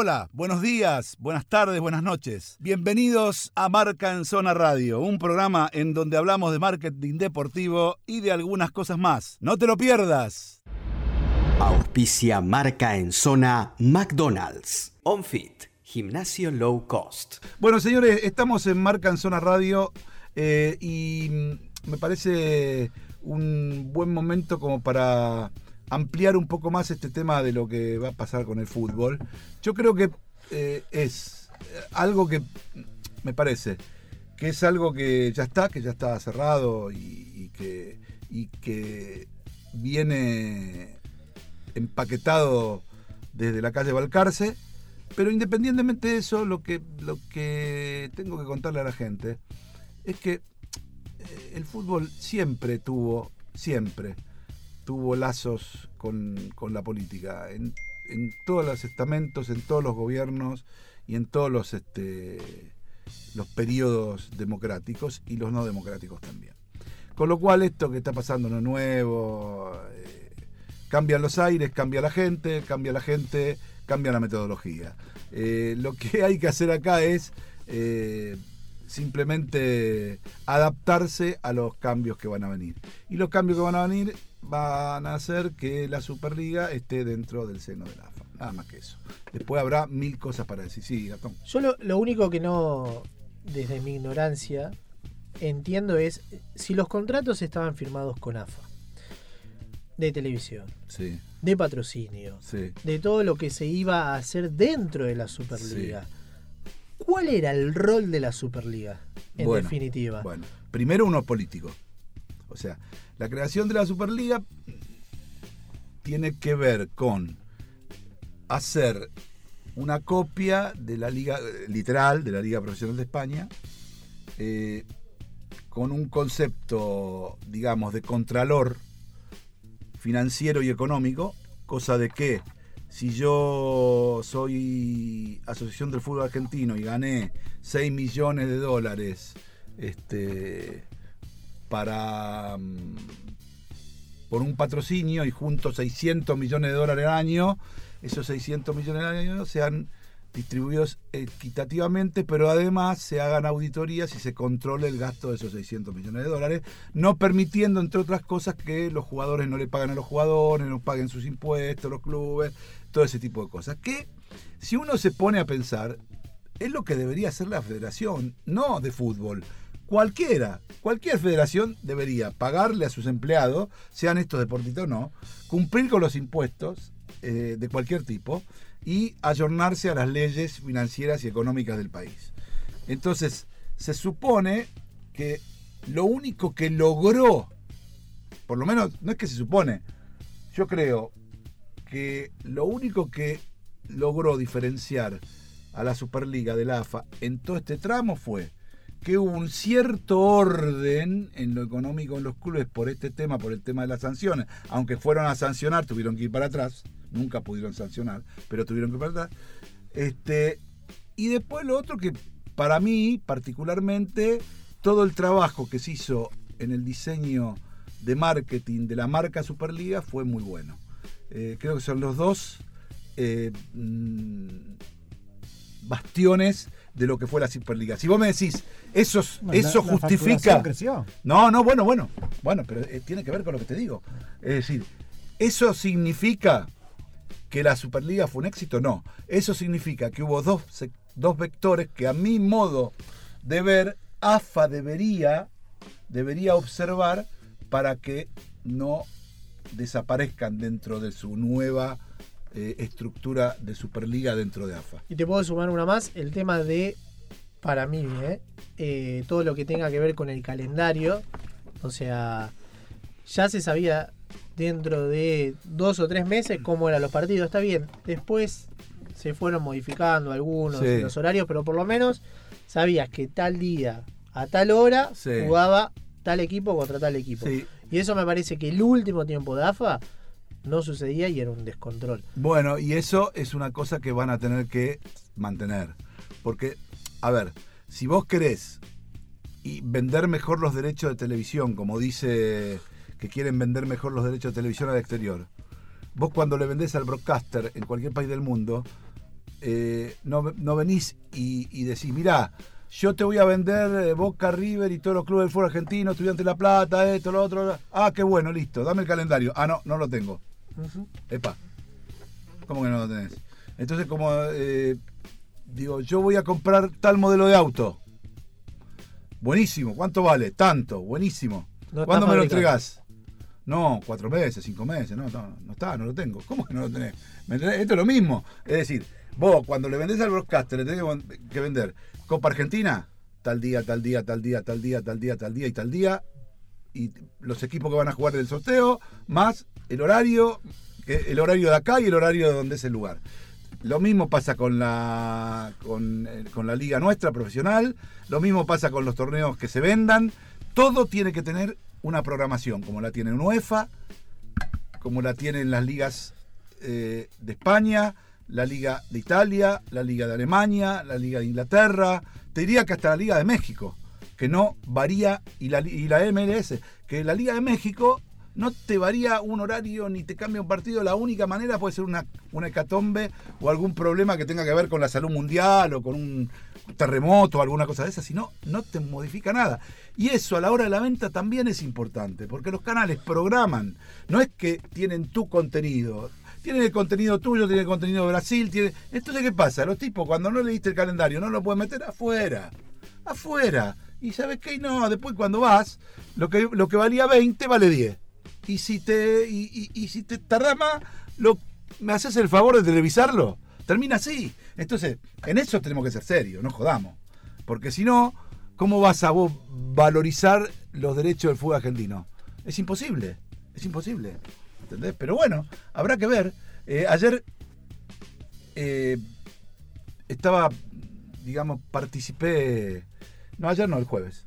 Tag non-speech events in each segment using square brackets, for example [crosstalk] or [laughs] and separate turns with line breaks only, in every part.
Hola, buenos días, buenas tardes, buenas noches. Bienvenidos a Marca en Zona Radio, un programa en donde hablamos de marketing deportivo y de algunas cosas más. No te lo pierdas.
Auspicia Marca en Zona McDonald's. OnFit, gimnasio low cost.
Bueno, señores, estamos en Marca en Zona Radio eh, y me parece un buen momento como para ampliar un poco más este tema de lo que va a pasar con el fútbol. Yo creo que eh, es algo que me parece que es algo que ya está, que ya está cerrado y, que, y que viene empaquetado desde la calle Balcarce. Pero independientemente de eso, lo que, lo que tengo que contarle a la gente es que eh, el fútbol siempre tuvo, siempre, tuvo lazos con, la política, en, todos los estamentos, en todos los gobiernos y en todos los, este, los periodos democráticos y los no democráticos también. Con lo cual esto que está pasando no es nuevo, eh, cambian los aires, cambia la gente, cambia la gente, cambia la metodología. Eh, lo que [laughs] hay que hacer acá es eh, simplemente adaptarse a los cambios que van a venir. Y los cambios que van a venir van a hacer que la Superliga esté dentro del seno de la AFA. Nada más que eso. Después habrá mil cosas para decir. Sí, Gatón.
Yo lo, único que no, desde mi ignorancia, entiendo es si los contratos estaban firmados con AFA, de televisión,
sí.
de patrocinio, de todo lo que se iba a hacer dentro de la Superliga. ¿Cuál era el rol de la Superliga, en definitiva?
Bueno, primero uno político. O sea, la creación de la Superliga tiene que ver con hacer una copia de la liga literal de la liga profesional de España eh, con un concepto digamos de contralor financiero y económico cosa de que si yo soy asociación del fútbol argentino y gané 6 millones de dólares este para mm, por un patrocinio y junto 600 millones de dólares al año, esos 600 millones al año sean distribuidos equitativamente, pero además se hagan auditorías y se controle el gasto de esos 600 millones de dólares, no permitiendo, entre otras cosas, que los jugadores no le paguen a los jugadores, no paguen sus impuestos, los clubes, todo ese tipo de cosas. Que, si uno se pone a pensar, es lo que debería hacer la federación, no de fútbol, cualquiera, cualquier federación debería pagarle a sus empleados, sean estos deportistas o no, cumplir con los impuestos eh, de cualquier tipo y ayornarse a las leyes financieras y económicas del país. Entonces, se supone que lo único que logró, por lo menos no es que se supone, yo creo que lo único que logró diferenciar a la Superliga de la AFA en todo este tramo fue que hubo un cierto orden en lo económico en los clubes por este tema, por el tema de las sanciones. Aunque fueron a sancionar, tuvieron que ir para atrás. Nunca pudieron sancionar, pero tuvieron que ir para atrás. Este, y después lo otro que para mí, particularmente, todo el trabajo que se hizo en el diseño de marketing de la marca Superliga fue muy bueno. Eh, creo que son los dos eh, mm, bastiones de lo que fue la Superliga. Si vos me decís, eso, eso justifica. No, no, bueno, bueno. Bueno, pero eh, tiene que ver con lo que te digo. Es decir, ¿eso significa que la Superliga fue un éxito? No. Eso significa que hubo dos, dos vectores que a mi modo de ver, AFA debería, debería observar para que no desaparezcan dentro de su nueva eh, estructura de Superliga dentro de AFA.
Y te puedo sumar una más, el tema de, para mí, eh, eh, todo lo que tenga que ver con el calendario. O sea, ya se sabía dentro de dos o tres meses cómo eran los partidos, está bien. Después se fueron modificando algunos los horarios, pero por lo menos sabías que tal día a tal hora jugaba tal equipo contra tal equipo. Y eso me parece que el último tiempo de AFA no sucedía y era un descontrol.
Bueno, y eso es una cosa que van a tener que mantener. Porque, a ver, si vos querés y vender mejor los derechos de televisión, como dice que quieren vender mejor los derechos de televisión al exterior, vos cuando le vendés al broadcaster en cualquier país del mundo, eh, no, no venís y, decís, mirá, yo te voy a vender eh, Boca River y todos los clubes del fútbol argentino, Estudiante La Plata, esto, lo otro. Ah, qué bueno, listo, dame el calendario. Ah, no, no lo tengo. Epa. ¿Cómo que no lo tenés? Entonces, como eh, digo, yo voy a comprar tal modelo de auto. Buenísimo, ¿cuánto vale? Tanto, buenísimo.
No
¿Cuándo me lo entregás? No, cuatro meses, cinco meses, no, no, no está, no lo tengo. ¿Cómo que no lo tenés? Esto es lo mismo. Es decir, vos cuando le vendés al broadcaster, le tenés que vender Copa Argentina, tal día, tal día, tal día, tal día, tal día, tal día y tal día, y los equipos que van a jugar del sorteo, más el horario, el horario de acá y el horario de donde es el lugar. Lo mismo pasa con la, con, eh, con la liga nuestra profesional, lo mismo pasa con los torneos que se vendan. Todo tiene que tener una programación, como la tiene UEFA, como la tienen las ligas eh, de España, la liga de Italia, la liga de Alemania, la liga de Inglaterra, te diría que hasta la liga de México, que no varía, y la, y la MLS, que la liga de México no te varía un horario ni te cambia un partido, la única manera puede ser una, una hecatombe o algún problema que tenga que ver con la salud mundial o con un terremoto o alguna cosa de esa, si no, no te modifica nada. Y eso a la hora de la venta también es importante, porque los canales programan, no es que tienen tu contenido, tienen el contenido tuyo, tienen el contenido de Brasil, tienen... entonces ¿qué pasa? Los tipos cuando no leíste el calendario no lo pueden meter afuera, afuera. Y sabes qué, no, después cuando vas, lo que, lo que valía 20 vale 10. Y si te, y, si te tardás más, lo, ¿me haces el favor de televisarlo? Termina así. Entonces, en eso tenemos que ser serios, no jodamos. Porque si no, ¿cómo vas a vos valorizar los derechos del fútbol argentino? Es imposible, es imposible. ¿Entendés? Pero bueno, habrá que ver. Eh, ayer eh, estaba, digamos, participé. No, ayer no, el jueves.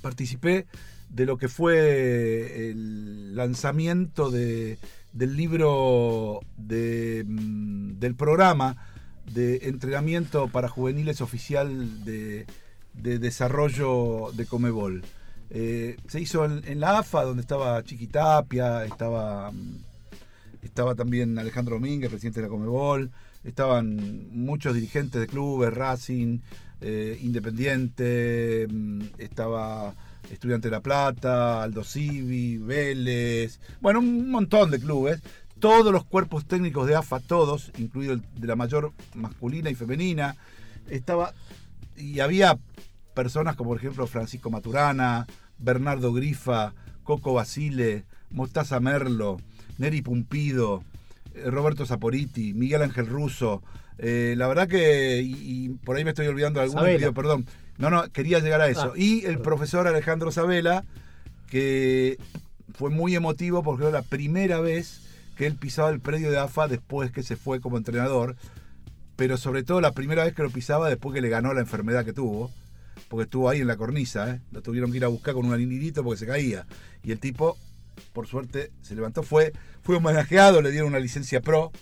Participé de lo que fue el lanzamiento de, del libro de, mm, del programa de entrenamiento para juveniles oficial de, de desarrollo de Comebol. Eh, se hizo en, en la AFA, donde estaba Chiquitapia, estaba, mm, estaba también Alejandro Domínguez, presidente de la Comebol, estaban muchos dirigentes de clubes, Racing, eh, Independiente, mm, estaba Estudiante de La Plata, Aldo Civi, Vélez, bueno, un montón de clubes. Todos los cuerpos técnicos de AFA, todos, incluido el de la mayor masculina y femenina, estaba y había personas como por ejemplo Francisco Maturana, Bernardo Grifa, Coco Basile, Mostaza Merlo, Neri Pumpido, eh, Roberto Saporiti, Miguel Ángel Russo. Eh, la verdad que, y, y por ahí me estoy olvidando de
Sabela.
pido perdón. No, no, quería llegar a eso.
Ah,
y el
perdón.
profesor Alejandro Sabela, que fue muy emotivo porque era la primera vez que él pisaba el predio de AFA después que se fue como entrenador, pero sobre todo la primera vez que lo pisaba después que le ganó la enfermedad que tuvo, porque estuvo ahí en la cornisa, ¿eh? lo tuvieron que ir a buscar con un alinidito porque se caía. Y el tipo, por suerte, se levantó, fue, fue homenajeado, le dieron una licencia pro,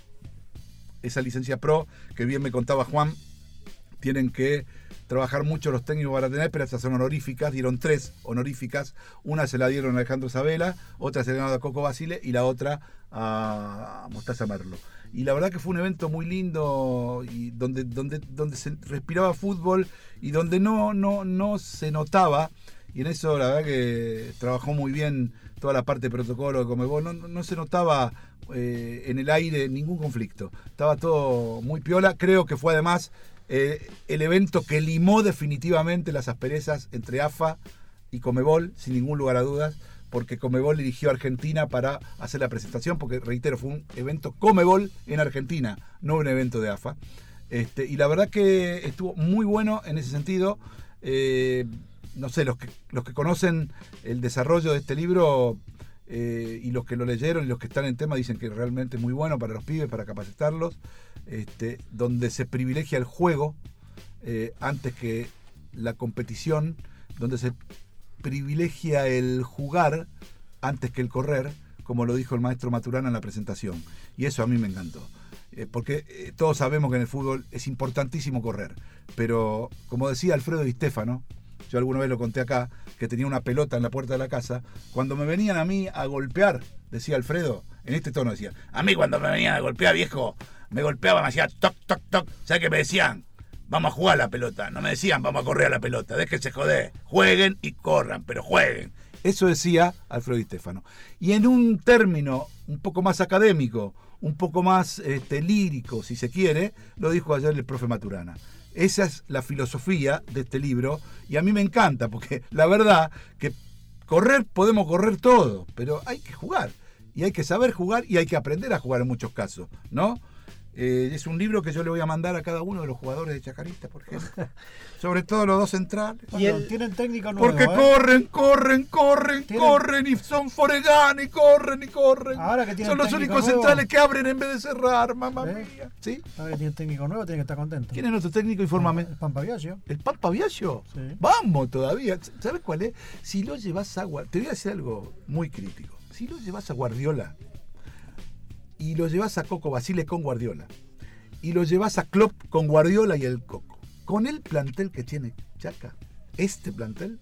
esa licencia pro, que bien me contaba Juan, tienen que trabajar mucho los técnicos para tener, pero estas son honoríficas, dieron tres honoríficas, una se la dieron a Alejandro Sabela, otra se la dieron a Coco Basile y la otra a Mostaza Merlo. Y la verdad que fue un evento muy lindo donde, donde, donde se respiraba fútbol y donde no, no, no se notaba, y en eso la verdad que trabajó muy bien toda la parte de protocolo de Comebol, no, no- se notaba eh, en el aire ningún conflicto, estaba todo muy piola, creo que fue además eh, el evento que limó definitivamente las asperezas entre AFA y Comebol, sin ningún lugar a dudas, porque Comebol dirigió a Argentina para hacer la presentación, porque reitero, fue un evento Comebol en Argentina, no un evento de AFA. Este, y la verdad que estuvo muy bueno en ese sentido. Eh, no sé, los que, los que conocen el desarrollo de este libro eh, y los que lo leyeron y los que están en tema dicen que realmente es muy bueno para los pibes, para capacitarlos, este, donde se privilegia el juego eh, antes que la competición, donde se privilegia el jugar antes que el correr, como lo dijo el maestro Maturana en la presentación. Y eso a mí me encantó. Eh, porque todos sabemos que en el fútbol es importantísimo correr. Pero, como decía Alfredo Di Stefano, yo alguna vez lo conté acá, que tenía una pelota en la puerta de la casa, cuando me venían a mí a golpear, decía Alfredo, en este tono decía, a mí cuando me venían a golpear, viejo, me golpeaban, me hacían toc, toc, toc. ¿Sabes qué me decían? Vamos a jugar a la pelota. No me decían vamos a correr a la pelota. Déjense joder. Jueguen y corran, pero jueguen. Eso decía Alfredo Di Stefano. Y en un término un poco más académico, un poco más este, lírico, si se quiere, lo dijo ayer el profe Maturana. Esa es la filosofía de este libro y a mí me encanta porque la verdad que correr podemos correr todo, pero hay que jugar y hay que saber jugar y hay que aprender a jugar en muchos casos, ¿no? Eh, es un libro que yo le voy a mandar a cada uno de los jugadores de Chacarita, por ejemplo. [laughs] Sobre todo los dos centrales.
Y el, tienen técnico nuevo.
Porque
¿eh?
corren, corren, corren,
Tienen-
corren y son foregan y corren y corren.
Ahora que tienen
son los
técnico
únicos
nuevo.
centrales que abren en vez de cerrar, mamá
¿Eh?
mía. ¿Sí?
Ahora que tiene técnico nuevo, tiene que estar contento.
¿Quién es nuestro técnico? Infórmame.
El Pampa Viaggio.
¿El Pampa Viaggio?
Sí.
Vamos todavía. ¿Sabes cuál es? Si lo llevas a Guardiola. Te voy a decir algo muy crítico. Si lo llevas a Guardiola y lo llevas a Coco Basile con Guardiola y lo llevas a Klopp con Guardiola y el Coco, con el plantel que tiene Chaca, este plantel,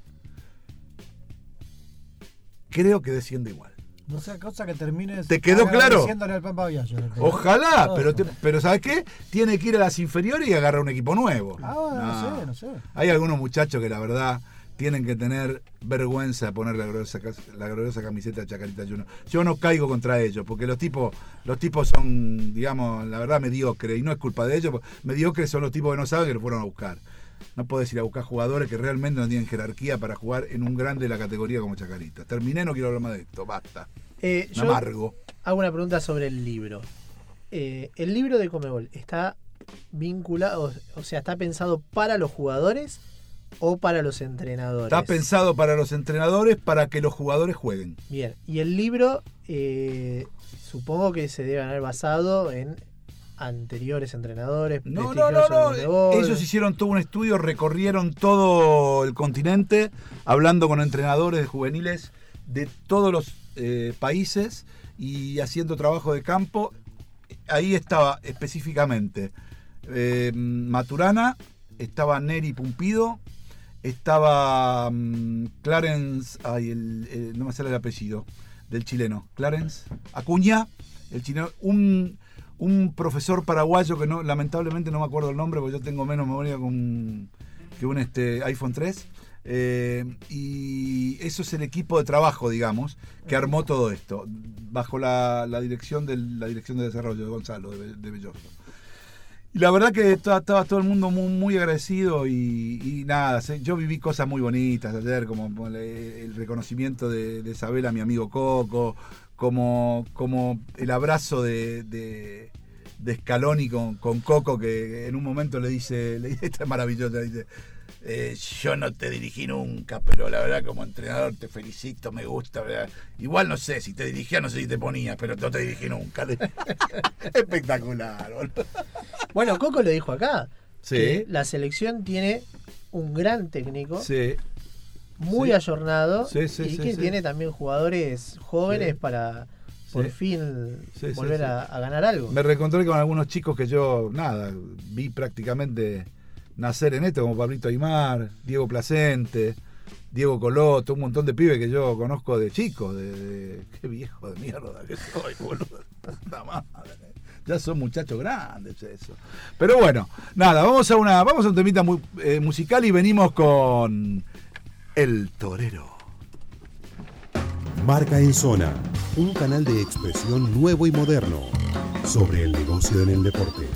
creo que desciende igual.
No sea cosa que termines.
¿Te quedó claro?
al Pampa Viaggio.
Ojalá, pero, te- pero ¿sabes qué? Tiene que ir a las inferiores y agarrar un equipo nuevo.
Ah, no sé, no sé.
Hay algunos muchachos que la verdad tienen que tener vergüenza de poner la gloriosa, la gloriosa camiseta de Chacarita Junior. Yo no caigo contra ellos, porque los tipos, los tipos son, digamos, la verdad mediocres, y no es culpa de ellos, mediocres son los tipos que no saben que lo fueron a buscar. No puedes ir a buscar jugadores que realmente no tienen jerarquía para jugar en un grande de la categoría como Chacarita. Terminé, no quiero hablar más de esto, basta.
Eh, yo
amargo.
hago una pregunta sobre el libro. Eh, el libro de Comebol está vinculado, o sea, está pensado para los jugadores o para los entrenadores.
Está pensado para los entrenadores para que los jugadores jueguen.
Bien, y el libro eh, supongo que se debe haber basado en anteriores entrenadores.
No, no, no, no. Ellos hicieron todo un estudio, recorrieron todo el continente, hablando con entrenadores de juveniles de todos los eh, países y haciendo trabajo de campo. Ahí estaba específicamente eh, Maturana, estaba Neri Pumpido, estaba mm, Clarence, ay, el- no me sale el apellido, del chileno, Clarence Acuña, el chileno, un, un profesor paraguayo que no, lamentablemente no me acuerdo el nombre porque yo tengo menos memoria que un, que un este, iPhone 3. eh, y eso es el equipo de trabajo, digamos, que armó todo esto, bajo la, la dirección de la dirección de desarrollo de Gonzalo de, de Belloso. La verdad que estaba todo el mundo muy, muy agradecido y, nada, yo viví cosas muy bonitas ayer, como el, reconocimiento de, de Isabel a mi amigo Coco, como, como el abrazo de, de, de Scaloni con, con Coco, que en un momento le dice, [laughs] le dice esta es maravillosa, dice, eh, yo no te dirigí nunca, pero la verdad como entrenador te felicito, me gusta. ¿verdad? Igual no sé, si te dirigía no sé si te ponías, pero no te dirigí nunca. [laughs] Espectacular, boludo.
Bueno, Coco lo dijo acá.
Sí.
que La selección tiene un gran técnico,
Sí,
muy
sí.
ayornado
Sí, sí,
y que tiene también jugadores jóvenes para por
Sí.
fin
sí,
volver
sí.
A, a ganar algo.
me reencontré con algunos chicos que yo, nada, vi prácticamente nacer en esto, como Pablito Aymar, Diego Placente, Diego Coloto, un montón de pibes que yo conozco de chicos, de, de- qué viejo de mierda que soy, boludo. [laughs] Puta madre. Ya son muchachos grandes eso. Pero bueno, nada, vamos a una, vamos a un temita eh, musical y venimos con El Torero.
Marca en Zona, un canal de expresión nuevo y moderno sobre el negocio en el deporte.